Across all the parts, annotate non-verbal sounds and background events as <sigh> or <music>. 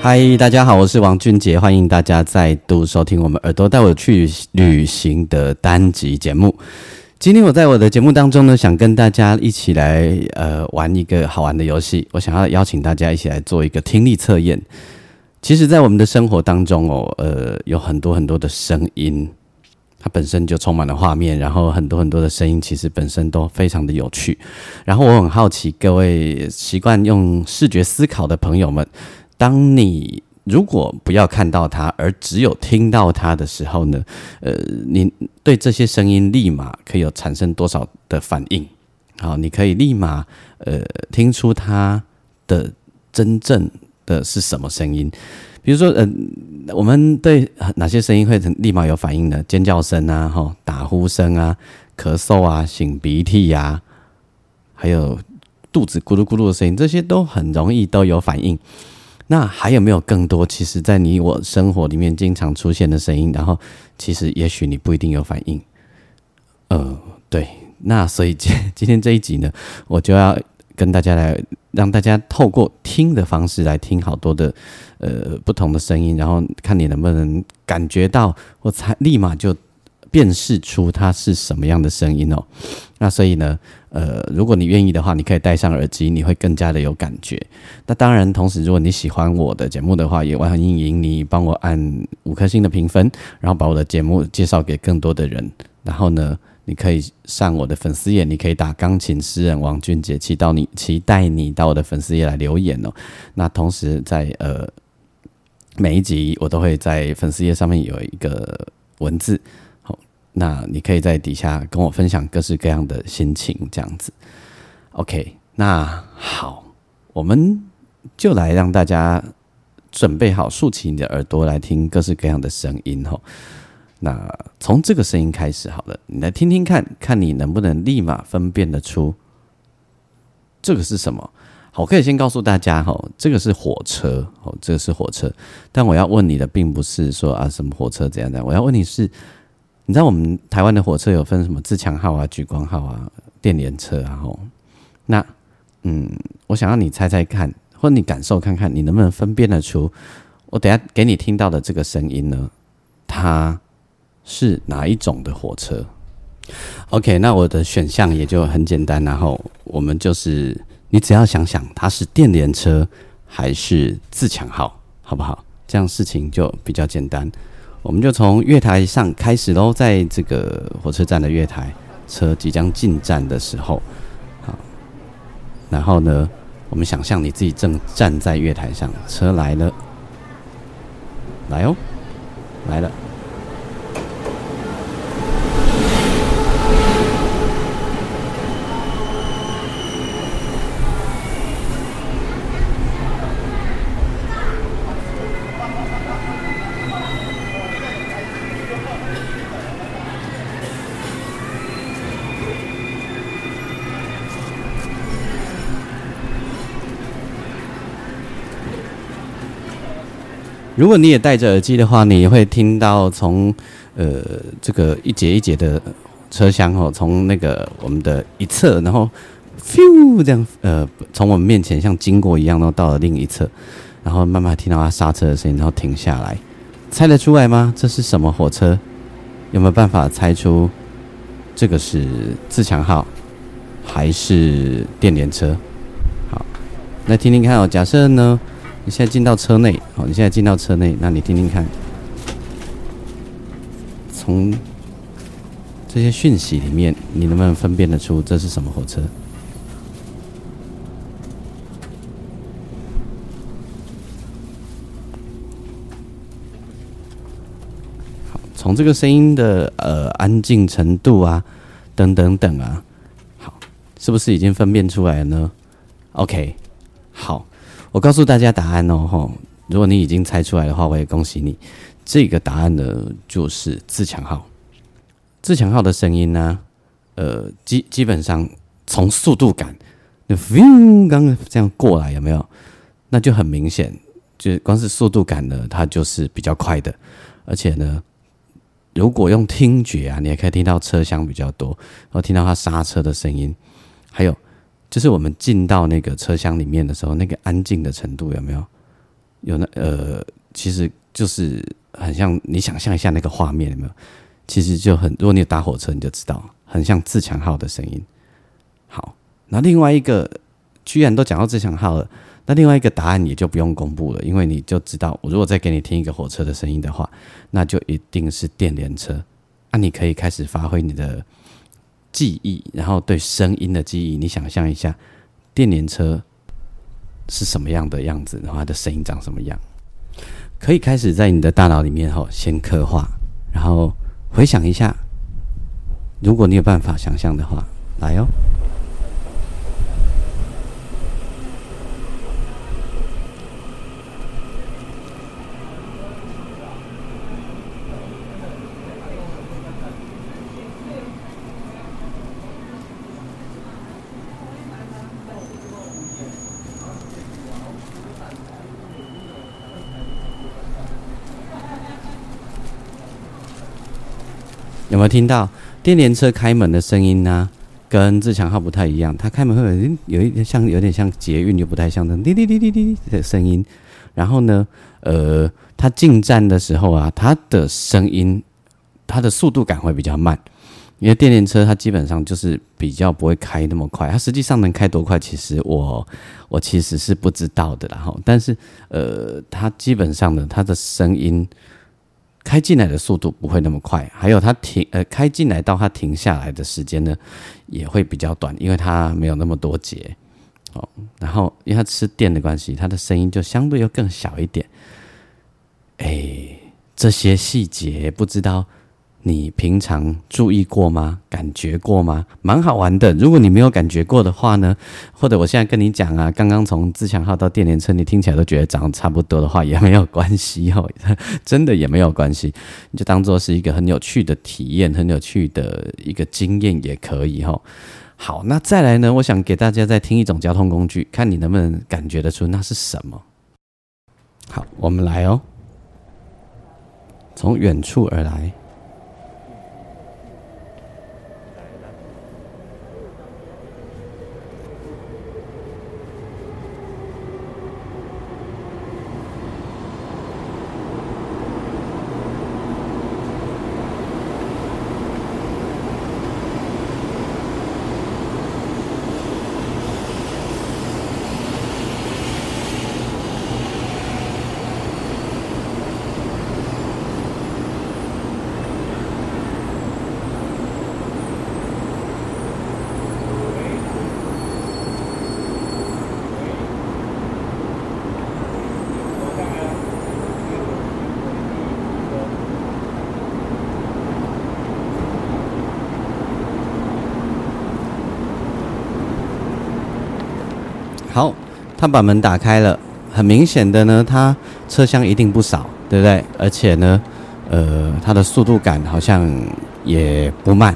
嗨，大家好，我是王俊杰，欢迎大家再度收听我们《耳朵带我去旅行》的单集节目。今天我在我的节目当中呢，想跟大家一起来呃玩一个好玩的游戏。我想要邀请大家一起来做一个听力测验。其实，在我们的生活当中哦，呃，有很多很多的声音，它本身就充满了画面，然后很多很多的声音，其实本身都非常的有趣。然后我很好奇，各位习惯用视觉思考的朋友们。当你如果不要看到它，而只有听到它的时候呢？呃，你对这些声音立马可以有产生多少的反应？好，你可以立马呃听出它的真正的是什么声音？比如说，呃，我们对哪些声音会立马有反应呢？尖叫声啊，哈，打呼声啊，咳嗽啊，擤鼻涕呀，还有肚子咕噜咕噜的声音，这些都很容易都有反应。那还有没有更多？其实，在你我生活里面经常出现的声音，然后其实也许你不一定有反应。呃，对。那所以今 <laughs> 今天这一集呢，我就要跟大家来让大家透过听的方式来听好多的呃不同的声音，然后看你能不能感觉到或才立马就。辨识出它是什么样的声音哦，那所以呢，呃，如果你愿意的话，你可以戴上耳机，你会更加的有感觉。那当然，同时如果你喜欢我的节目的话，也欢迎你帮我按五颗星的评分，然后把我的节目介绍给更多的人。然后呢，你可以上我的粉丝页，你可以打钢琴诗人王俊杰，期到你期待你到我的粉丝页来留言哦。那同时在呃每一集我都会在粉丝页上面有一个文字。那你可以在底下跟我分享各式各样的心情，这样子。OK，那好，我们就来让大家准备好，竖起你的耳朵来听各式各样的声音吼。那从这个声音开始好了，你来听听看看，你能不能立马分辨得出这个是什么？好，我可以先告诉大家哈，这个是火车哦，这个是火车。但我要问你的并不是说啊什么火车怎样怎样，我要问你是。你知道我们台湾的火车有分什么自强号啊、莒光号啊、电联车啊？吼，那嗯，我想让你猜猜看，或你感受看看，你能不能分辨得出我等下给你听到的这个声音呢？它是哪一种的火车？OK，那我的选项也就很简单，然后我们就是你只要想想它是电联车还是自强号，好不好？这样事情就比较简单。我们就从月台上开始喽，在这个火车站的月台，车即将进站的时候，好，然后呢，我们想象你自己正站在月台上，车来了，来哦，来了。如果你也戴着耳机的话，你会听到从呃这个一节一节的车厢哦，从那个我们的一侧，然后咻这样呃从我们面前像经过一样，然后到了另一侧，然后慢慢听到它刹车的声音，然后停下来，猜得出来吗？这是什么火车？有没有办法猜出这个是自强号还是电联车？好，那听听看哦。假设呢？你现在进到车内，好，你现在进到车内，那你听听看，从这些讯息里面，你能不能分辨得出这是什么火车？好，从这个声音的呃安静程度啊，等等等啊，好，是不是已经分辨出来了呢？OK，好。我告诉大家答案哦，吼！如果你已经猜出来的话，我也恭喜你。这个答案呢，就是自强号。自强号的声音呢，呃，基基本上从速度感，那刚刚这样过来有没有？那就很明显，就光是速度感呢，它就是比较快的。而且呢，如果用听觉啊，你也可以听到车厢比较多，然后听到它刹车的声音，还有。就是我们进到那个车厢里面的时候，那个安静的程度有没有？有那呃，其实就是很像你想象一下那个画面有没有？其实就很，如果你有搭火车，你就知道很像自强号的声音。好，那另外一个居然都讲到自强号了，那另外一个答案也就不用公布了，因为你就知道，我如果再给你听一个火车的声音的话，那就一定是电联车。那你可以开始发挥你的。记忆，然后对声音的记忆，你想象一下，电联车是什么样的样子，然后它的声音长什么样，可以开始在你的大脑里面哈先刻画，然后回想一下，如果你有办法想象的话，来哦。有没有听到电联车开门的声音呢？跟自强号不太一样，它开门会有有一点像，有点像捷运，又不太像那滴滴滴滴滴的声音。然后呢，呃，它进站的时候啊，它的声音，它的速度感会比较慢，因为电联车它基本上就是比较不会开那么快。它实际上能开多快，其实我我其实是不知道的。然后，但是呃，它基本上呢，它的声音。开进来的速度不会那么快，还有它停呃开进来到它停下来的时间呢，也会比较短，因为它没有那么多节哦。然后因为它吃电的关系，它的声音就相对又更小一点。哎，这些细节不知道。你平常注意过吗？感觉过吗？蛮好玩的。如果你没有感觉过的话呢，或者我现在跟你讲啊，刚刚从自强号到电联车，你听起来都觉得长得差不多的话，也没有关系哦，<laughs> 真的也没有关系，你就当做是一个很有趣的体验，很有趣的一个经验也可以哈。好，那再来呢，我想给大家再听一种交通工具，看你能不能感觉得出那是什么。好，我们来哦，从远处而来。好，他把门打开了，很明显的呢，他车厢一定不少，对不对？而且呢，呃，它的速度感好像也不慢，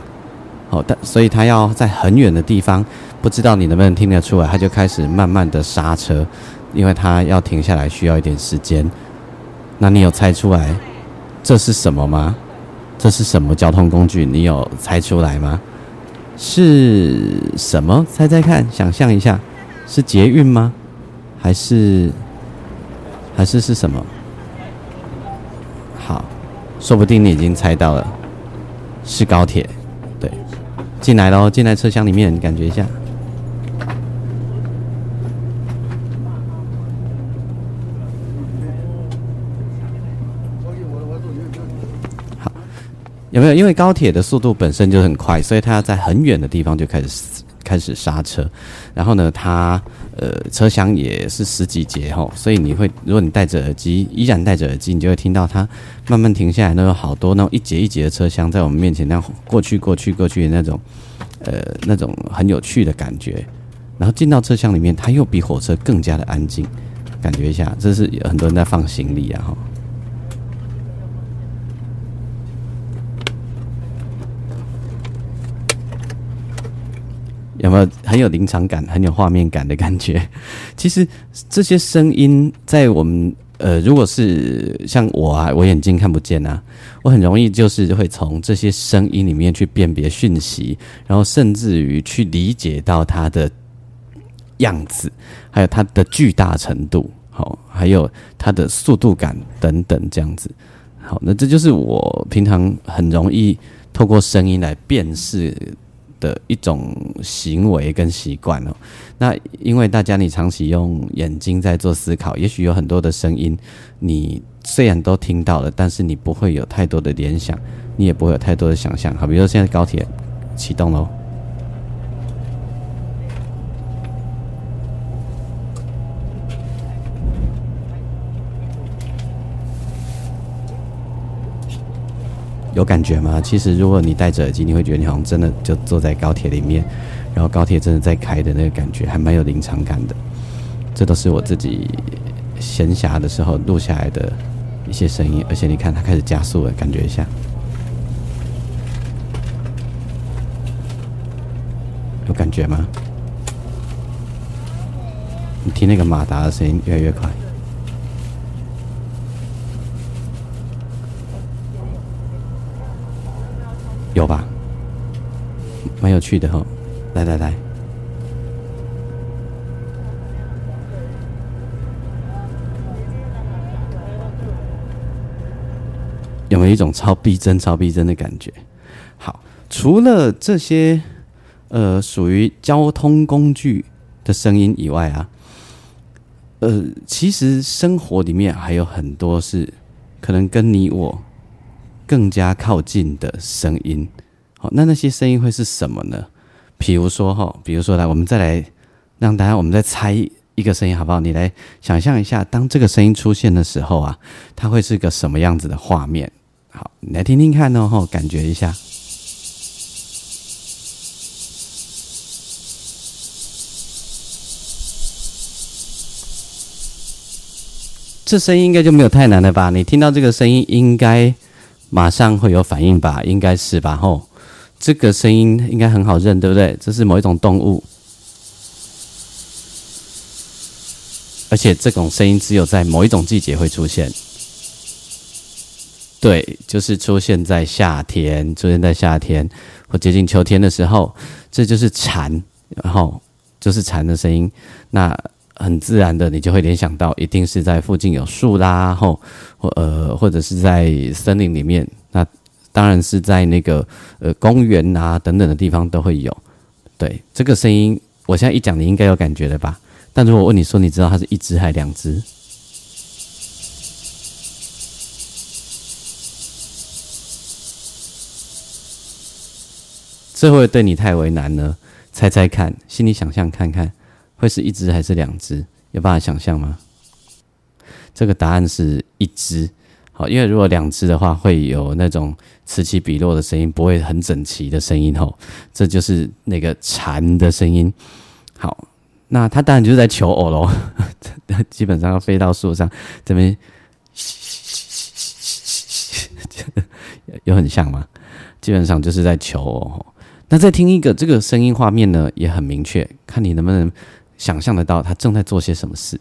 好，但所以他要在很远的地方，不知道你能不能听得出来，他就开始慢慢的刹车，因为他要停下来需要一点时间。那你有猜出来这是什么吗？这是什么交通工具？你有猜出来吗？是什么？猜猜看，想象一下。是捷运吗？还是还是是什么？好，说不定你已经猜到了，是高铁。对，进来喽，进来车厢里面，感觉一下。好，有没有？因为高铁的速度本身就很快，所以它要在很远的地方就开始。开始刹车，然后呢，它呃车厢也是十几节吼，所以你会如果你戴着耳机，依然戴着耳机，你就会听到它慢慢停下来，那有好多那种一节一节的车厢在我们面前那样过去过去过去的那种，呃那种很有趣的感觉。然后进到车厢里面，它又比火车更加的安静，感觉一下，这是有很多人在放行李啊哈。有没有很有临场感、很有画面感的感觉？<laughs> 其实这些声音在我们呃，如果是像我啊，我眼睛看不见啊，我很容易就是会从这些声音里面去辨别讯息，然后甚至于去理解到它的样子，还有它的巨大程度，好，还有它的速度感等等这样子。好，那这就是我平常很容易透过声音来辨识。的一种行为跟习惯哦，那因为大家你长期用眼睛在做思考，也许有很多的声音，你虽然都听到了，但是你不会有太多的联想，你也不会有太多的想象。好，比如说现在高铁启动喽。有感觉吗？其实，如果你戴着耳机，你会觉得你好像真的就坐在高铁里面，然后高铁真的在开的那个感觉，还蛮有临场感的。这都是我自己闲暇的时候录下来的一些声音，而且你看它开始加速了，感觉一下，有感觉吗？你听那个马达的声音越来越快。有吧，蛮有趣的哈，来来来，有没有一种超逼真、超逼真的感觉？好，除了这些呃属于交通工具的声音以外啊，呃，其实生活里面还有很多是可能跟你我。更加靠近的声音，好，那那些声音会是什么呢？比如说哈，比如说来，我们再来让大家，我们再猜一个声音，好不好？你来想象一下，当这个声音出现的时候啊，它会是个什么样子的画面？好，你来听听看哦，感觉一下，这声音应该就没有太难了吧？你听到这个声音，应该。马上会有反应吧，应该是吧？吼，这个声音应该很好认，对不对？这是某一种动物，而且这种声音只有在某一种季节会出现。对，就是出现在夏天，出现在夏天或接近秋天的时候，这就是蝉，然后就是蝉的声音。那很自然的，你就会联想到，一定是在附近有树啦，或或呃，或者是在森林里面。那当然是在那个呃公园啊等等的地方都会有。对，这个声音，我现在一讲，你应该有感觉了吧？但如果问你说，你知道它是一只还是两只？这会对你太为难呢？猜猜看，心里想象看看。会是一只还是两只？有办法想象吗？这个答案是一只。好，因为如果两只的话，会有那种此起彼落的声音，不会很整齐的声音。吼，这就是那个蝉的声音。好，那它当然就是在求偶喽。<laughs> 基本上要飞到树上，这边有很像吗？基本上就是在求偶。那再听一个这个声音画面呢，也很明确，看你能不能。想象得到他正在做些什么事。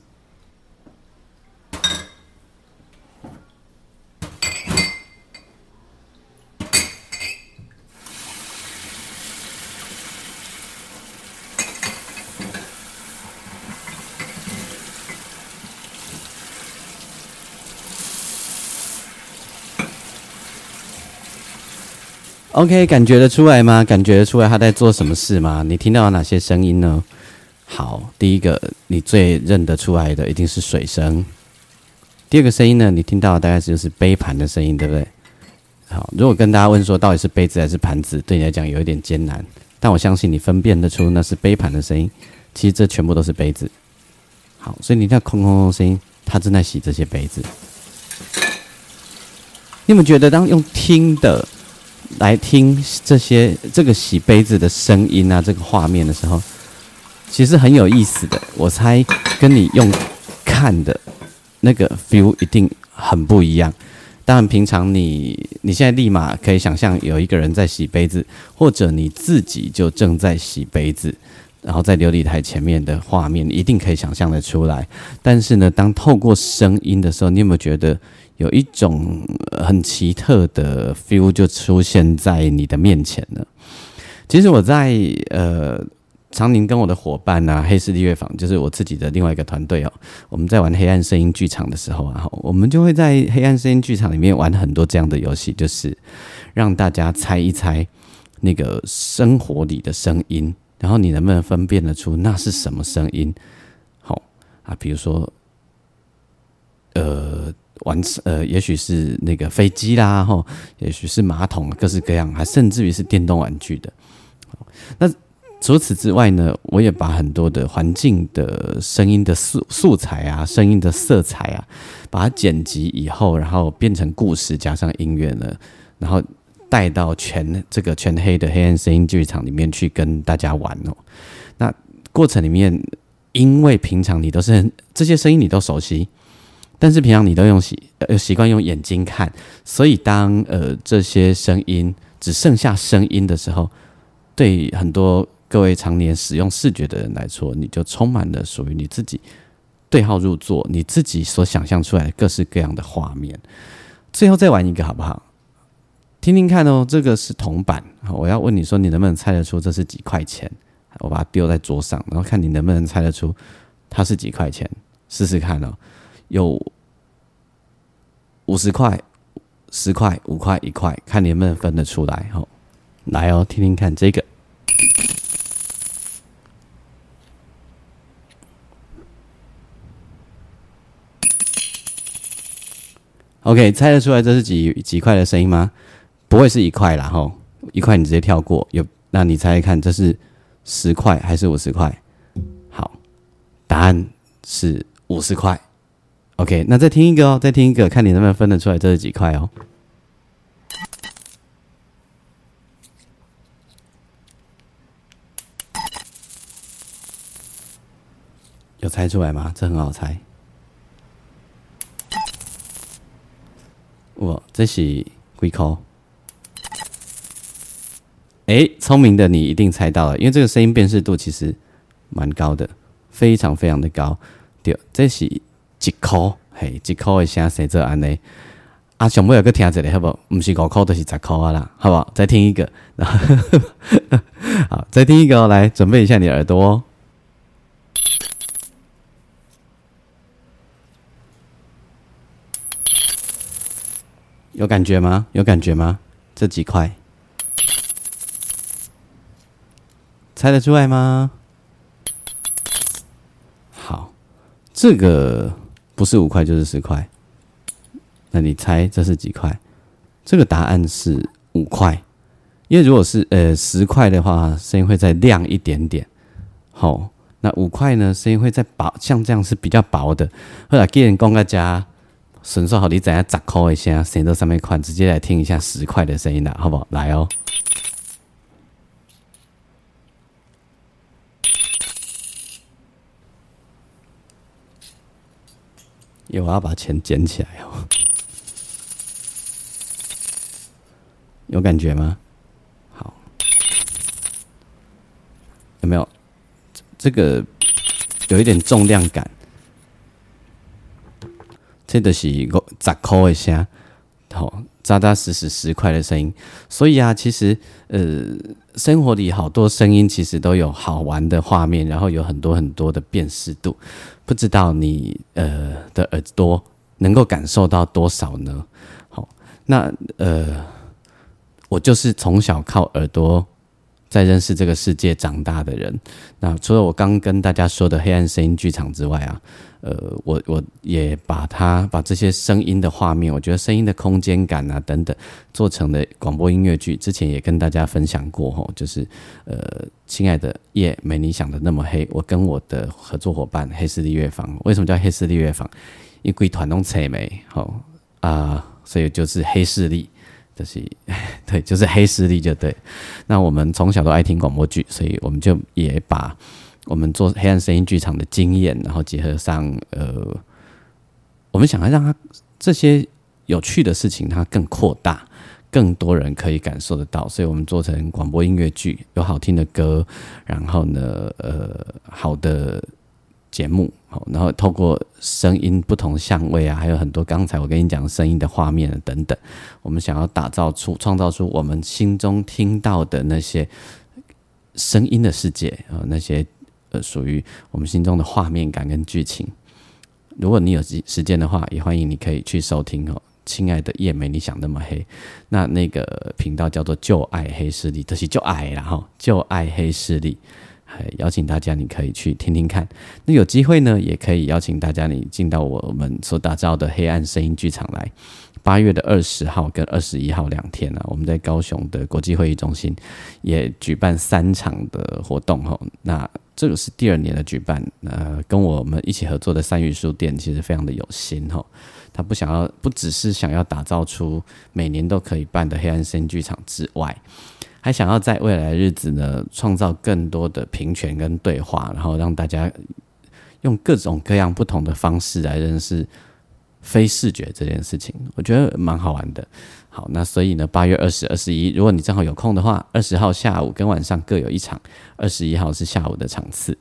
OK，感觉得出来吗？感觉得出来他在做什么事吗？你听到了哪些声音呢？好，第一个你最认得出来的一定是水声。第二个声音呢，你听到的大概就是杯盘的声音，对不对？好，如果跟大家问说到底是杯子还是盘子，对你来讲有一点艰难，但我相信你分辨得出那是杯盘的声音。其实这全部都是杯子。好，所以你听到空空空声音，他正在洗这些杯子。你们觉得当用听的来听这些这个洗杯子的声音啊，这个画面的时候？其实很有意思的，我猜跟你用看的那个 feel 一定很不一样。当然，平常你你现在立马可以想象有一个人在洗杯子，或者你自己就正在洗杯子，然后在琉璃台前面的画面，一定可以想象的出来。但是呢，当透过声音的时候，你有没有觉得有一种很奇特的 feel 就出现在你的面前呢？其实我在呃。常宁跟我的伙伴啊，黑势力乐坊就是我自己的另外一个团队哦。我们在玩黑暗声音剧场的时候啊，我们就会在黑暗声音剧场里面玩很多这样的游戏，就是让大家猜一猜那个生活里的声音，然后你能不能分辨得出那是什么声音？好啊，比如说，呃，玩呃，也许是那个飞机啦，吼，也许是马桶，各式各样，还甚至于是电动玩具的。那除此之外呢，我也把很多的环境的声音的素素材啊，声音的色彩啊，把它剪辑以后，然后变成故事，加上音乐呢，然后带到全这个全黑的黑暗声音剧场里面去跟大家玩哦。那过程里面，因为平常你都是这些声音你都熟悉，但是平常你都用习呃习惯用眼睛看，所以当呃这些声音只剩下声音的时候，对很多。各位常年使用视觉的人来说，你就充满了属于你自己对号入座、你自己所想象出来的各式各样的画面。最后再玩一个好不好？听听看哦，这个是铜板。我要问你说，你能不能猜得出这是几块钱？我把它丢在桌上，然后看你能不能猜得出它是几块钱。试试看哦，有五十块、十块、五块、一块，看你能不能分得出来。好，来哦，听听看这个。OK，猜得出来这是几几块的声音吗？不会是一块啦，吼，一块你直接跳过。有，那你猜猜看，这是十块还是五十块？好，答案是五十块。OK，那再听一个哦，再听一个，看你能不能分得出来这是几块哦。有猜出来吗？这很好猜。这是龟壳。哎，聪明的你一定猜到了，因为这个声音辨识度其实蛮高的，非常非常的高。对，这是一颗，嘿，一颗的声写做安尼。啊，上尾有个听一下好不？好？不是五颗，都是十颗啊啦，好不好？再听一个，<laughs> 好，再听一个，来准备一下你耳朵。哦。有感觉吗？有感觉吗？这几块猜得出来吗？好，这个不是五块就是十块，那你猜这是几块？这个答案是五块，因为如果是呃十块的话，声音会再亮一点点。好，那五块呢，声音会再薄，像这样是比较薄的。后来给人讲个家。顺说好，你怎样砸扣一下，声到上面款，直接来听一下十块的声音啦，好不好？来哦，因为我要把钱捡起来哦，有感觉吗？好，有没有？这个有一点重量感。这都是我砸扣一下，好扎扎实实十块的声音。所以啊，其实呃，生活里好多声音其实都有好玩的画面，然后有很多很多的辨识度。不知道你呃的耳朵能够感受到多少呢？好，那呃，我就是从小靠耳朵在认识这个世界长大的人。那除了我刚跟大家说的黑暗声音剧场之外啊。呃，我我也把它把这些声音的画面，我觉得声音的空间感啊等等，做成了广播音乐剧。之前也跟大家分享过吼，就是呃，亲爱的夜没你想的那么黑。我跟我的合作伙伴黑势力乐坊，为什么叫黑势力乐坊？因为团东扯没吼啊，所以就是黑势力，就是 <laughs> 对，就是黑势力就对。那我们从小都爱听广播剧，所以我们就也把。我们做黑暗声音剧场的经验，然后结合上呃，我们想要让它这些有趣的事情它更扩大，更多人可以感受得到，所以我们做成广播音乐剧，有好听的歌，然后呢，呃，好的。节目好，然后透过声音不同相位啊，还有很多刚才我跟你讲声音的画面等等，我们想要打造出、创造出我们心中听到的那些声音的世界啊，那些呃属于我们心中的画面感跟剧情。如果你有时时间的话，也欢迎你可以去收听哦。亲爱的叶梅，你想那么黑？那那个频道叫做“旧爱黑势力”，这是旧爱，然后“旧爱黑势力”。邀请大家，你可以去听听看。那有机会呢，也可以邀请大家，你进到我们所打造的黑暗声音剧场来。八月的二十号跟二十一号两天呢，我们在高雄的国际会议中心也举办三场的活动哈。那这个是第二年的举办，呃，跟我们一起合作的三语书店其实非常的有心哈。他不想要，不只是想要打造出每年都可以办的黑暗声音剧场之外。还想要在未来日子呢，创造更多的平权跟对话，然后让大家用各种各样不同的方式来认识非视觉这件事情，我觉得蛮好玩的。好，那所以呢，八月二十二十一，如果你正好有空的话，二十号下午跟晚上各有一场，二十一号是下午的场次。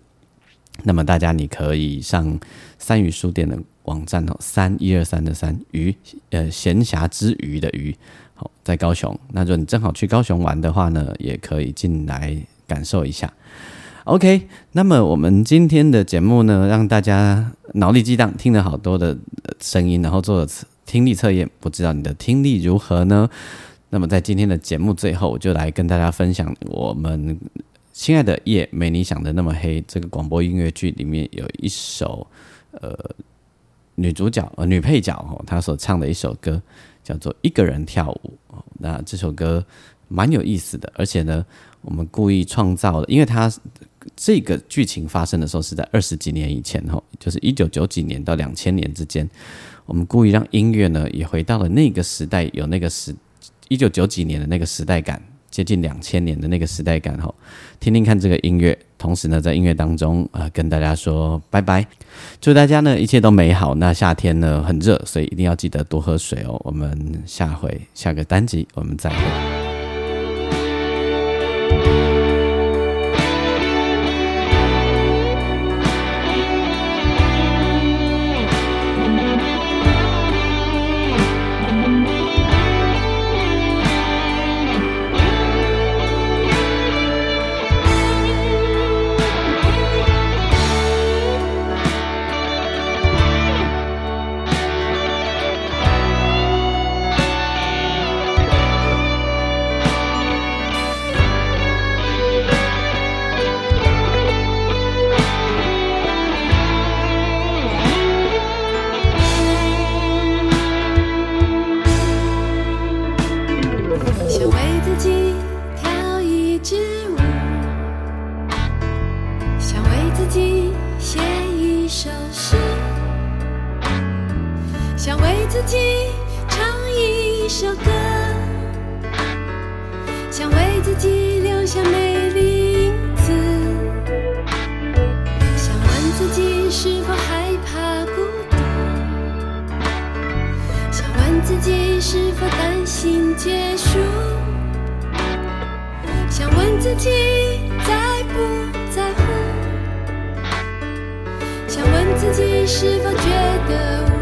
那么大家你可以上三鱼书店的网站哦，三一二三的三鱼，呃，闲暇之余的余在高雄，那如果你正好去高雄玩的话呢，也可以进来感受一下。OK，那么我们今天的节目呢，让大家脑力激荡，听了好多的声音，然后做了听力测验，不知道你的听力如何呢？那么在今天的节目最后，我就来跟大家分享我们亲爱的夜没你想的那么黑这个广播音乐剧里面有一首呃女主角呃女配角哦，她所唱的一首歌。叫做一个人跳舞哦，那这首歌蛮有意思的，而且呢，我们故意创造的，因为它这个剧情发生的时候是在二十几年以前哦，就是一九九几年到两千年之间，我们故意让音乐呢也回到了那个时代，有那个时一九九几年的那个时代感。接近两千年的那个时代感哈，听听看这个音乐，同时呢，在音乐当中啊，跟大家说拜拜，祝大家呢一切都美好。那夏天呢很热，所以一定要记得多喝水哦。我们下回下个单集我们再会。自己是否担心结束？想问自己在不在乎。想问自己是否觉得无。